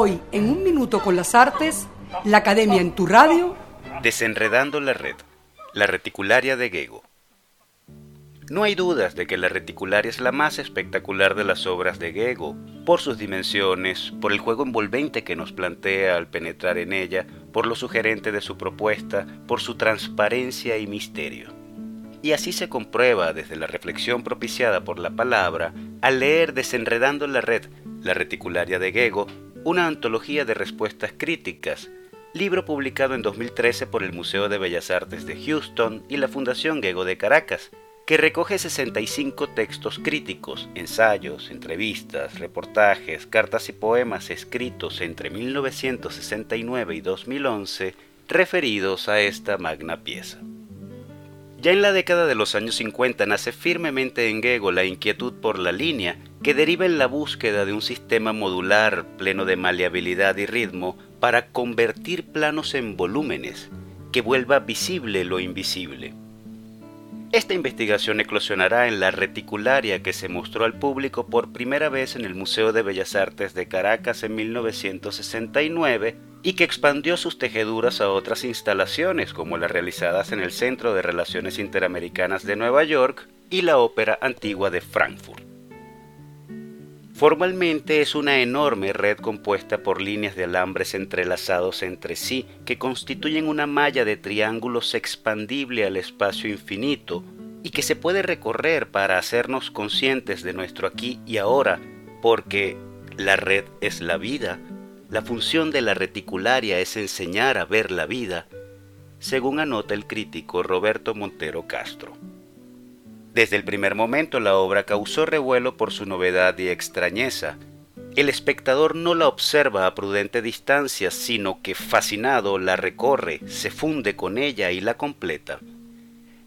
Hoy, en un minuto con las artes, la Academia en tu radio. Desenredando la red, la reticularia de Gego. No hay dudas de que la reticularia es la más espectacular de las obras de Gego, por sus dimensiones, por el juego envolvente que nos plantea al penetrar en ella, por lo sugerente de su propuesta, por su transparencia y misterio. Y así se comprueba desde la reflexión propiciada por la palabra al leer Desenredando la Red, la reticularia de Gego, una antología de respuestas críticas, libro publicado en 2013 por el Museo de Bellas Artes de Houston y la Fundación Gego de Caracas, que recoge 65 textos críticos, ensayos, entrevistas, reportajes, cartas y poemas escritos entre 1969 y 2011 referidos a esta magna pieza. Ya en la década de los años 50 nace firmemente en Gego la inquietud por la línea, que deriva en la búsqueda de un sistema modular pleno de maleabilidad y ritmo para convertir planos en volúmenes, que vuelva visible lo invisible. Esta investigación eclosionará en la reticularia que se mostró al público por primera vez en el Museo de Bellas Artes de Caracas en 1969 y que expandió sus tejeduras a otras instalaciones como las realizadas en el Centro de Relaciones Interamericanas de Nueva York y la Ópera Antigua de Frankfurt. Formalmente es una enorme red compuesta por líneas de alambres entrelazados entre sí que constituyen una malla de triángulos expandible al espacio infinito y que se puede recorrer para hacernos conscientes de nuestro aquí y ahora, porque la red es la vida, la función de la reticularia es enseñar a ver la vida, según anota el crítico Roberto Montero Castro. Desde el primer momento la obra causó revuelo por su novedad y extrañeza. El espectador no la observa a prudente distancia, sino que fascinado la recorre, se funde con ella y la completa.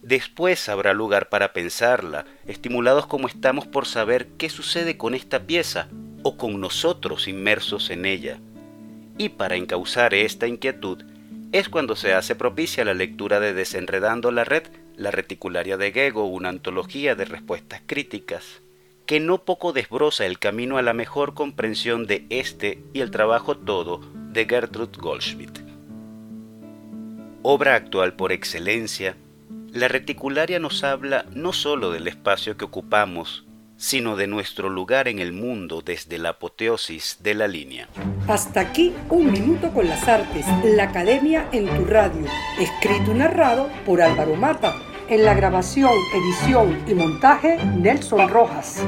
Después habrá lugar para pensarla, estimulados como estamos por saber qué sucede con esta pieza o con nosotros inmersos en ella. Y para encauzar esta inquietud es cuando se hace propicia la lectura de Desenredando la Red la reticularia de Gego, una antología de respuestas críticas, que no poco desbroza el camino a la mejor comprensión de este y el trabajo todo de Gertrude Goldschmidt. Obra actual por excelencia, la reticularia nos habla no sólo del espacio que ocupamos, sino de nuestro lugar en el mundo desde la apoteosis de la línea. Hasta aquí un minuto con las artes, la academia en tu radio, escrito y narrado por Álvaro Mata en la grabación, edición y montaje, Nelson Rojas.